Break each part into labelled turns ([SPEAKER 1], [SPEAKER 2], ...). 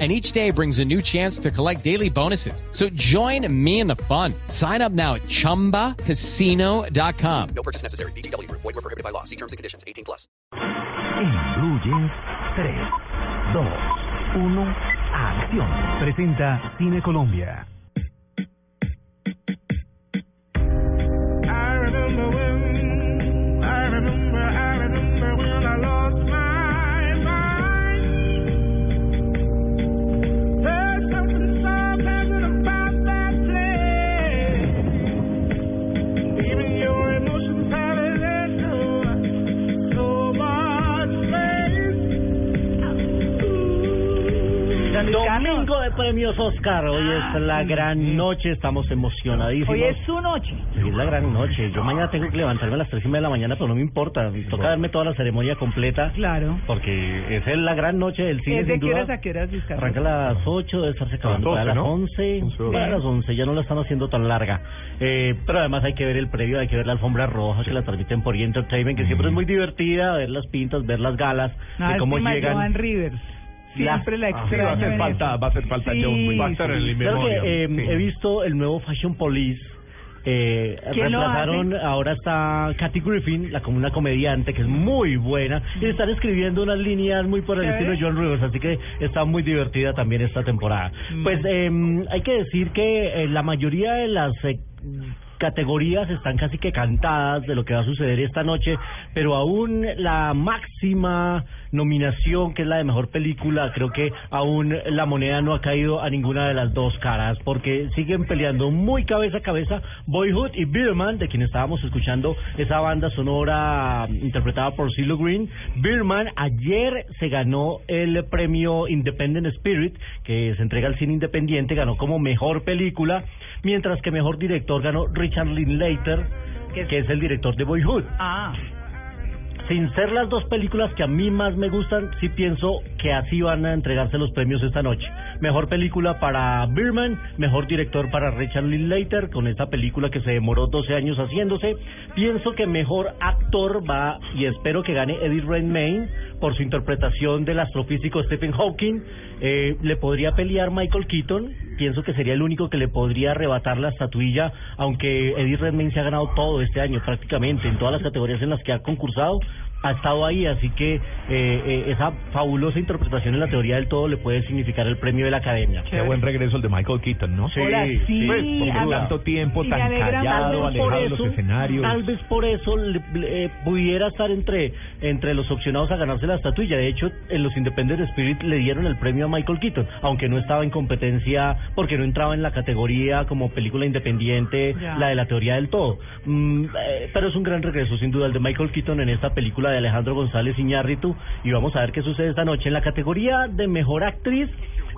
[SPEAKER 1] And each day brings a new chance to collect daily bonuses. So join me in the fun. Sign up now at chumbacasino.com.
[SPEAKER 2] No purchase necessary. BGW. Void were prohibited by law. See terms and conditions. 18 plus.
[SPEAKER 3] En Blue Jeans, 3, 2, 1, acción. Presenta Cine Colombia.
[SPEAKER 4] I remember when,
[SPEAKER 5] Domingo de premios Oscar. Hoy es la gran noche. Estamos emocionadísimos.
[SPEAKER 6] Hoy es su noche.
[SPEAKER 5] Sí, es la gran noche. Yo mañana tengo que levantarme a las tres y media de la mañana, pero no me importa. Toca darme toda la ceremonia completa.
[SPEAKER 6] Claro.
[SPEAKER 5] Porque es la gran noche del cine,
[SPEAKER 6] ¿Es de
[SPEAKER 5] sin
[SPEAKER 6] qué
[SPEAKER 5] duda.
[SPEAKER 6] horas a qué horas?
[SPEAKER 5] Arranca a las 8, debe estarse acabando
[SPEAKER 7] A
[SPEAKER 5] para
[SPEAKER 7] las
[SPEAKER 5] las
[SPEAKER 7] 12, ¿no?
[SPEAKER 5] 11.
[SPEAKER 7] Once,
[SPEAKER 5] Para las 11, ya no la están haciendo tan larga. Eh, pero además hay que ver el previo, hay que ver la alfombra roja que la transmiten por E! Entertainment, que siempre es muy divertida, ver las pintas, ver las galas,
[SPEAKER 6] No,
[SPEAKER 5] de cómo
[SPEAKER 6] estima
[SPEAKER 5] llegan.
[SPEAKER 6] Joan Rivers. Siempre la
[SPEAKER 7] Ah, sí,
[SPEAKER 6] extraño.
[SPEAKER 7] va a hacer falta, va a hacer falta
[SPEAKER 6] Sí,
[SPEAKER 7] John Wick. Va a estar en el
[SPEAKER 5] Claro que eh,
[SPEAKER 7] Sí.
[SPEAKER 5] he visto el nuevo Fashion Police. Eh,
[SPEAKER 6] ¿Quién lo
[SPEAKER 5] reemplazaron, ahora está Kathy Griffin, la como una comediante que es muy buena, y están escribiendo unas líneas muy por el estilo de John Rivers, así que está muy divertida también esta temporada.
[SPEAKER 6] Mm.
[SPEAKER 5] Pues eh, hay que decir que eh, la mayoría de las eh, categorías están casi que cantadas de lo que va a suceder esta noche, pero aún la máxima nominación, que es la de mejor película, creo que aún la moneda no ha caído a ninguna de las dos caras, porque siguen peleando muy cabeza a cabeza Boyhood y Birdman, de quien estábamos escuchando esa banda sonora interpretada por CeeLo Green. Birdman ayer se ganó el premio Independent Spirit, que se entrega al cine independiente, ganó como mejor película, mientras que mejor director ganó Richard Linklater, que es el director de Boyhood.
[SPEAKER 6] Ah,
[SPEAKER 5] Sin ser las dos películas que a mí más me gustan, sí pienso que así van a entregarse los premios esta noche. Mejor película para Birdman, mejor director para Richard Linklater, con esta película que se demoró 12 años haciéndose. Pienso que mejor actor va, y espero que gane Eddie Redmayne por su interpretación del astrofísico Stephen Hawking. Eh, le podría pelear Michael Keaton, pienso que sería el único que le podría arrebatar la estatuilla, aunque Eddie Redmayne se ha ganado todo este año prácticamente, en todas las categorías en las que ha concursado, ha estado ahí, así que eh, eh, esa fabulosa interpretación en la teoría del todo le puede significar el premio de la academia.
[SPEAKER 7] Qué buen regreso el de Michael Keaton, ¿no?
[SPEAKER 5] Sí,
[SPEAKER 6] Hola, sí,
[SPEAKER 7] Pues, por tanto tiempo, tan callado, alejado de los escenarios.
[SPEAKER 5] Tal vez por eso le- le- eh, pudiera estar entre entre los opcionados a ganarse la estatuilla. De hecho, en los Independent Spirit le dieron el premio a Michael Keaton, aunque no estaba en competencia porque no entraba en la categoría como película independiente,
[SPEAKER 6] Ya.
[SPEAKER 5] la de la teoría del todo. Mm, eh, pero es un gran regreso, sin duda, el de Michael Keaton en esta película de Alejandro González Iñárritu. Y vamos a ver qué sucede esta noche. En la categoría de mejor actriz,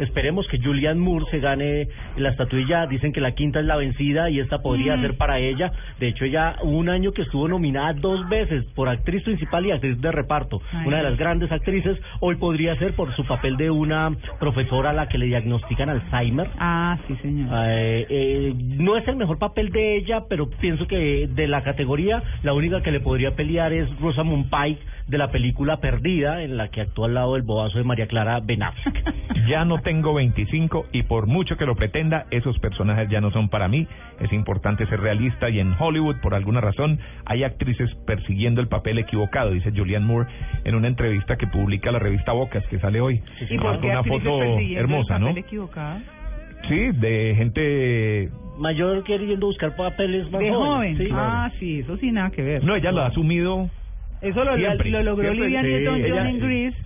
[SPEAKER 5] Esperemos que Julianne Moore se gane la estatuilla. Dicen que la quinta es la vencida y esta podría ser para ella. De hecho, ella un año que estuvo nominada dos veces por actriz principal y actriz de reparto.
[SPEAKER 6] Ay.
[SPEAKER 5] Una de las grandes actrices. Hoy podría ser por su papel de una profesora a la que le diagnostican Alzheimer.
[SPEAKER 6] Ah, sí, señor.
[SPEAKER 5] Eh, eh, no es el mejor papel de ella, pero pienso que de la categoría la única que le podría pelear es Rosamund Pike de la película Perdida, en la que actúa al lado del bobazo de María Clara Ben Affleck.
[SPEAKER 7] Ya no tengo 25 y por mucho que lo pretenda, esos personajes ya no son para mí. Es importante ser realista y en Hollywood, por alguna razón, hay actrices persiguiendo el papel equivocado, dice Julianne Moore en una entrevista que publica la revista Bocas, que sale hoy.
[SPEAKER 6] ¿Y por qué
[SPEAKER 7] una foto hermosa,
[SPEAKER 6] el
[SPEAKER 7] ¿no?
[SPEAKER 6] papel equivocado?
[SPEAKER 7] Sí, de gente...
[SPEAKER 5] Mayor queriendo buscar papeles más
[SPEAKER 6] De joven.
[SPEAKER 5] jóvenes, sí.
[SPEAKER 6] ah, sí, eso sí, nada que ver.
[SPEAKER 7] No, ella lo ha asumido
[SPEAKER 6] Eso lo,
[SPEAKER 7] siempre,
[SPEAKER 6] lo logró Olivia
[SPEAKER 7] sí,
[SPEAKER 6] Newton-John
[SPEAKER 7] ella-
[SPEAKER 6] en Grease.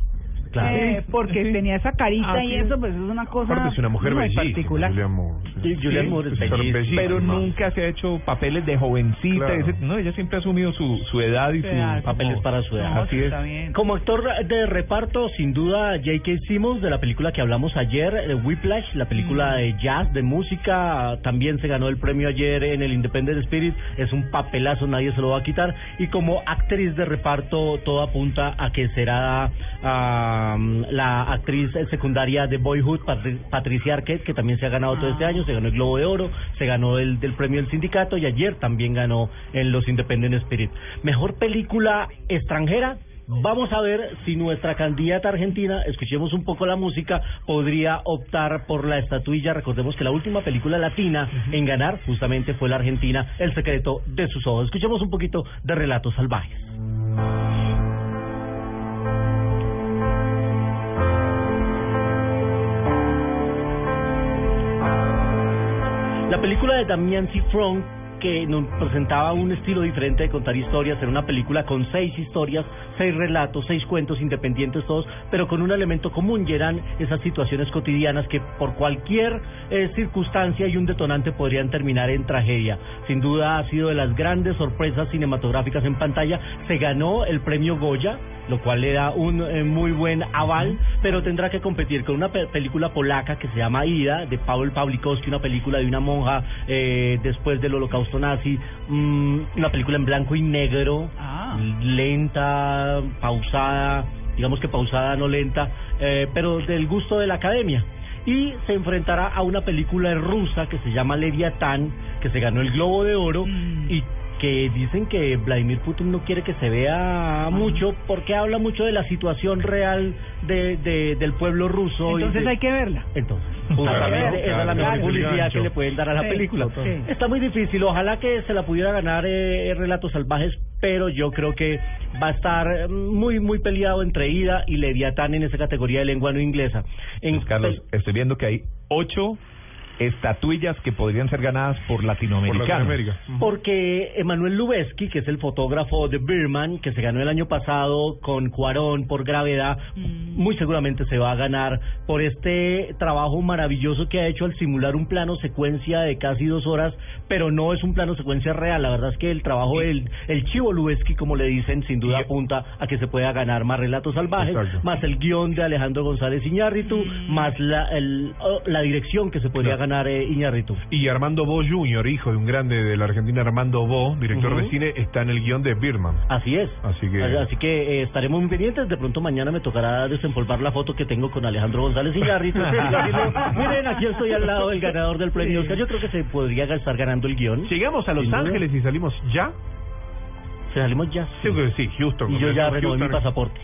[SPEAKER 5] Claro.
[SPEAKER 6] Eh, porque tenía esa carita
[SPEAKER 8] Ah,
[SPEAKER 6] y eso, pues es una cosa
[SPEAKER 8] Aparte es una mujer
[SPEAKER 6] muy
[SPEAKER 8] bellísima,
[SPEAKER 6] particular.
[SPEAKER 8] Julianne Moore.
[SPEAKER 5] Sí, Moore es bellísima.
[SPEAKER 7] Pero nunca se ha hecho papeles de jovencita.
[SPEAKER 8] Claro.
[SPEAKER 7] ese- no, ella siempre ha asumido su, su edad y su...
[SPEAKER 6] Claro.
[SPEAKER 5] Papeles para su edad.
[SPEAKER 6] No,
[SPEAKER 7] Así
[SPEAKER 6] sí,
[SPEAKER 7] es.
[SPEAKER 5] Como actor de reparto, sin duda, J.K. Simmons, de la película que hablamos ayer, eh, Whiplash, la película de jazz, de música, también se ganó el premio ayer en el Independent Spirit, es un papelazo, nadie se lo va a quitar, y como actriz de reparto, todo apunta a que será ah, la actriz secundaria de Boyhood, Patri- Patricia Arquette, que también se ha ganado todo este año, se ganó el Globo de Oro, se ganó el del premio del sindicato, y ayer también ganó en los Independent Spirit. Mejor película extranjera, Vamos a ver si nuestra candidata argentina, escuchemos un poco la música, podría optar por la estatuilla. Recordemos que la última película latina en ganar justamente fue la argentina, El secreto de sus ojos. Escuchemos un poquito de relatos salvajes. Película de Damian Cifron que nos presentaba un estilo diferente de contar historias, era una película con seis historias, seis relatos, seis cuentos independientes todos, pero con un elemento común y eran esas situaciones cotidianas que por cualquier eh, circunstancia y un detonante podrían terminar en tragedia. Sin duda ha sido de las grandes sorpresas cinematográficas en pantalla. Se ganó el premio Goya lo cual le da un eh, muy buen aval, pero tendrá que competir con una pe- película polaca que se llama Ida, de Paweł Pawlikowski, una película de una monja eh, después del holocausto nazi, mm, una película en blanco y negro,
[SPEAKER 6] Ah.
[SPEAKER 5] lenta, pausada, digamos que pausada, no lenta, eh, pero del gusto de la academia. Y se enfrentará a una película rusa que se llama Leviatán, que se ganó el Globo de Oro
[SPEAKER 6] Mm.
[SPEAKER 5] y que dicen que Vladimir Putin no quiere que se vea mucho porque habla mucho de la situación real de, de- del pueblo ruso. y
[SPEAKER 6] Entonces
[SPEAKER 5] de-
[SPEAKER 6] hay que verla.
[SPEAKER 5] Entonces,
[SPEAKER 6] Claro,
[SPEAKER 5] justamente esa es la mejor
[SPEAKER 8] claro,
[SPEAKER 5] publicidad que le pueden dar a la
[SPEAKER 6] Sí,
[SPEAKER 5] película.
[SPEAKER 6] sí.
[SPEAKER 5] Está muy difícil, ojalá que se la pudiera ganar eh, Relatos Salvajes, pero yo creo que va a estar eh, muy, muy peleado entre Ida y Leviatán en esa categoría de lengua no inglesa. En
[SPEAKER 7] Pues, Carlos, estoy viendo que hay ocho estatuillas que podrían ser ganadas por
[SPEAKER 8] Por
[SPEAKER 7] latinoamericanos.
[SPEAKER 8] Latinoamérica.
[SPEAKER 5] Porque Emanuel Lubezki, que es el fotógrafo de Birman, que se ganó el año pasado con Cuarón por gravedad, muy seguramente se va a ganar por este trabajo maravilloso que ha hecho al simular un plano secuencia de casi dos horas, pero no es un plano secuencia real. La verdad es que el trabajo del el chivo Lubezki, como le dicen, sin duda apunta a que se pueda ganar más relatos salvajes,
[SPEAKER 8] Exacto.
[SPEAKER 5] más el guion de Alejandro González Iñárritu, más la, el- oh, la dirección que se podría
[SPEAKER 8] Claro.
[SPEAKER 5] ganar eh, Iñárritu.
[SPEAKER 8] Y Armando Bo Jr., hijo de un grande de la Argentina, Armando Bo, director de cine, está en el guion de Birman.
[SPEAKER 5] Así es.
[SPEAKER 8] Así que-
[SPEAKER 5] Así que eh, estaremos muy pendientes. De pronto mañana me tocará desempolvar la foto que tengo con Alejandro González Iñárritu. Miren, aquí estoy al lado del ganador del premio Oscar. Yo creo que se podría estar ganando el guion.
[SPEAKER 8] Llegamos a Los. Ángeles y salimos ya.
[SPEAKER 5] Salimos ya.
[SPEAKER 8] Sí, sí, Houston.
[SPEAKER 5] Y yo ya renové mi pasaporte.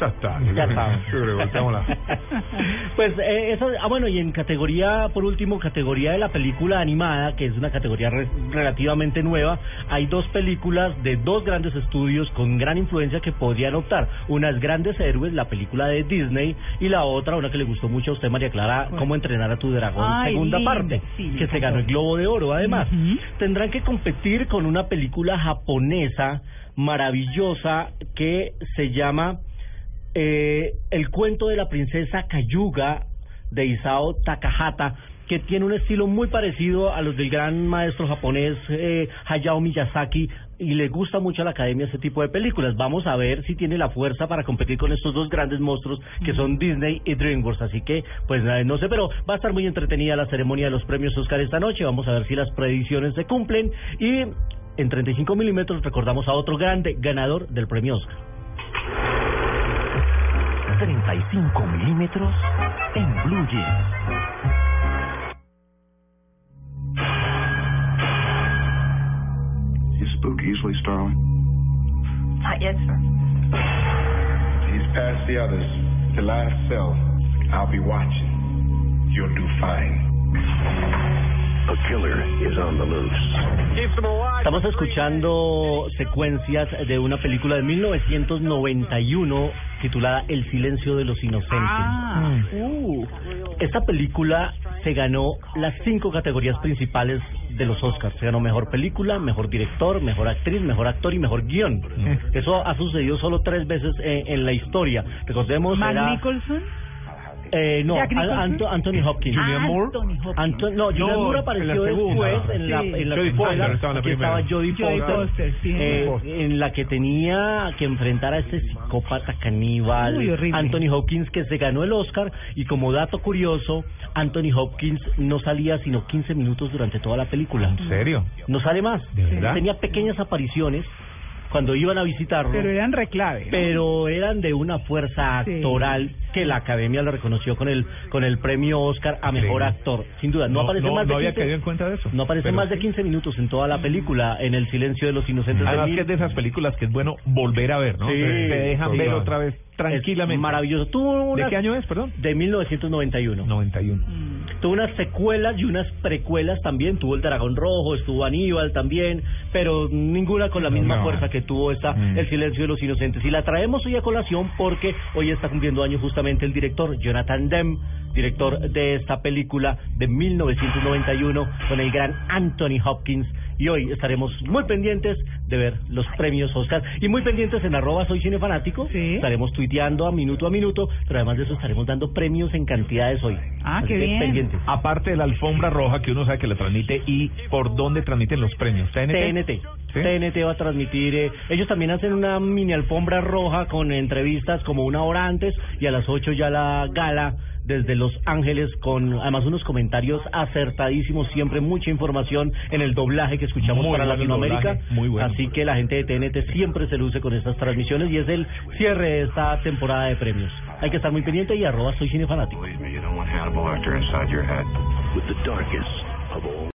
[SPEAKER 8] Ya está.
[SPEAKER 5] Ya está.
[SPEAKER 8] Yo creo que.
[SPEAKER 5] Pues eh, eso, ah bueno, y en categoría, por último, categoría de la película animada, que es una categoría re- relativamente nueva, hay dos películas de dos grandes estudios con gran influencia que podrían optar. Una es Grandes Héroes, la película de Disney, y la otra, una que le gustó mucho a usted, María Clara, Cómo entrenar a tu dragón,
[SPEAKER 6] Ay,
[SPEAKER 5] segunda parte,
[SPEAKER 6] sí,
[SPEAKER 5] que se ganó el Globo de Oro, además. Tendrán que competir con una película japonesa maravillosa que se llama eh, El cuento de la princesa Cayuga de Isao Takahata, que tiene un estilo muy parecido a los del gran maestro japonés eh, Hayao Miyazaki y le gusta mucho a la academia ese tipo de películas. Vamos a ver si tiene la fuerza para competir con estos dos grandes monstruos que son Disney y DreamWorks. Así que, pues no sé, pero va a estar muy entretenida la ceremonia de los premios Oscar esta noche. Vamos a ver si las predicciones se cumplen y en 35 milímetros recordamos a otro grande ganador del premio Oscar.
[SPEAKER 3] 35 milímetros en Blue Jeans.
[SPEAKER 9] Spook easily, Starling.
[SPEAKER 10] Not yet, sir.
[SPEAKER 9] He's past the others. The last cell. I'll be watching. You'll do fine. A killer is on the loose.
[SPEAKER 5] Estamos escuchando secuencias de una película de 1991 titulada El silencio de los inocentes.
[SPEAKER 6] Ah, uh.
[SPEAKER 5] Esta película se ganó las cinco categorías principales de los Oscars. Se ganó mejor película, mejor director, mejor actriz, mejor actor y mejor guion. Eso ha sucedido solo tres veces en, en la historia. Recordemos,
[SPEAKER 6] Mac
[SPEAKER 5] era-
[SPEAKER 6] Nicholson.
[SPEAKER 5] Eh, no. Anto- Anthony Hopkins.
[SPEAKER 6] Moore. Anthony Hopkins.
[SPEAKER 5] Anto- no, Julianne
[SPEAKER 8] No,
[SPEAKER 5] Moore
[SPEAKER 8] en
[SPEAKER 5] apareció
[SPEAKER 8] la segunda.
[SPEAKER 5] después en la,
[SPEAKER 6] Sí.
[SPEAKER 5] en la
[SPEAKER 8] Jodie
[SPEAKER 5] secuela.
[SPEAKER 8] Foster estaba en la primera.
[SPEAKER 5] estaba Jodie
[SPEAKER 6] Jodie
[SPEAKER 5] Foster,
[SPEAKER 6] Foster, sí.
[SPEAKER 5] eh, en la que tenía que enfrentar a este psicópata caníbal. Anthony Hopkins que se ganó el Oscar y como dato curioso Anthony Hopkins no salía sino 15 minutos durante toda la película.
[SPEAKER 7] ¿En serio?
[SPEAKER 5] No sale más.
[SPEAKER 7] ¿De verdad?
[SPEAKER 5] Tenía pequeñas apariciones cuando iban a visitarlo
[SPEAKER 6] Pero eran reclave. ¿no?
[SPEAKER 5] pero eran de una fuerza
[SPEAKER 6] Sí.
[SPEAKER 5] actoral que la academia lo reconoció con el con el premio Oscar a mejor
[SPEAKER 7] Increíble.
[SPEAKER 5] actor sin duda no, aparece
[SPEAKER 7] no,
[SPEAKER 5] más de
[SPEAKER 7] no había
[SPEAKER 5] 15
[SPEAKER 7] caído en cuenta de eso.
[SPEAKER 5] no aparece
[SPEAKER 7] Pero
[SPEAKER 5] más de
[SPEAKER 7] sí.
[SPEAKER 5] 15 minutos en toda la película en el silencio de los inocentes de
[SPEAKER 7] Además
[SPEAKER 5] mil.
[SPEAKER 7] que es de esas películas que es bueno volver a ver, ¿no?
[SPEAKER 5] Sí,
[SPEAKER 7] Te dejan ver otra vez tranquilamente.
[SPEAKER 5] maravilloso tuvo
[SPEAKER 7] ¿De qué año es, perdón?
[SPEAKER 5] de 1991
[SPEAKER 7] 91.
[SPEAKER 5] Tuvo unas secuelas y unas precuelas también. Tuvo el Dragón Rojo, estuvo Aníbal también, pero ninguna con la misma
[SPEAKER 8] No.
[SPEAKER 5] fuerza que tuvo esta
[SPEAKER 7] Mm.
[SPEAKER 5] El Silencio de los Inocentes. Y la traemos hoy a colación porque hoy está cumpliendo años justamente el director Jonathan Demme, director de esta película de 1991 con el gran Anthony Hopkins. Y hoy estaremos muy pendientes de ver los premios Oscar y muy pendientes en arroba soy cinefanático.
[SPEAKER 6] Sí.
[SPEAKER 5] Estaremos tuiteando a minuto a minuto, pero además de eso estaremos dando premios en cantidades hoy.
[SPEAKER 6] Ah,
[SPEAKER 5] Así
[SPEAKER 6] qué bien.
[SPEAKER 5] pendientes.
[SPEAKER 7] Aparte de la alfombra roja que uno sabe que le transmite y por dónde transmiten los premios. TNT.
[SPEAKER 5] TNT.
[SPEAKER 7] ¿Sí?
[SPEAKER 5] TNT va a transmitir. eh, ellos también hacen una mini alfombra roja con entrevistas como una hora antes y a las 8 ya la gala desde Los Ángeles con además unos comentarios acertadísimos, siempre mucha información en el doblaje que escuchamos
[SPEAKER 7] Muy
[SPEAKER 5] para Latinoamérica.
[SPEAKER 7] doblaje, muy bueno.
[SPEAKER 5] Así que la gente de TNT siempre se luce con estas transmisiones y es el cierre de esta temporada de premios. Hay que estar muy pendiente y arroba soy cinefanático.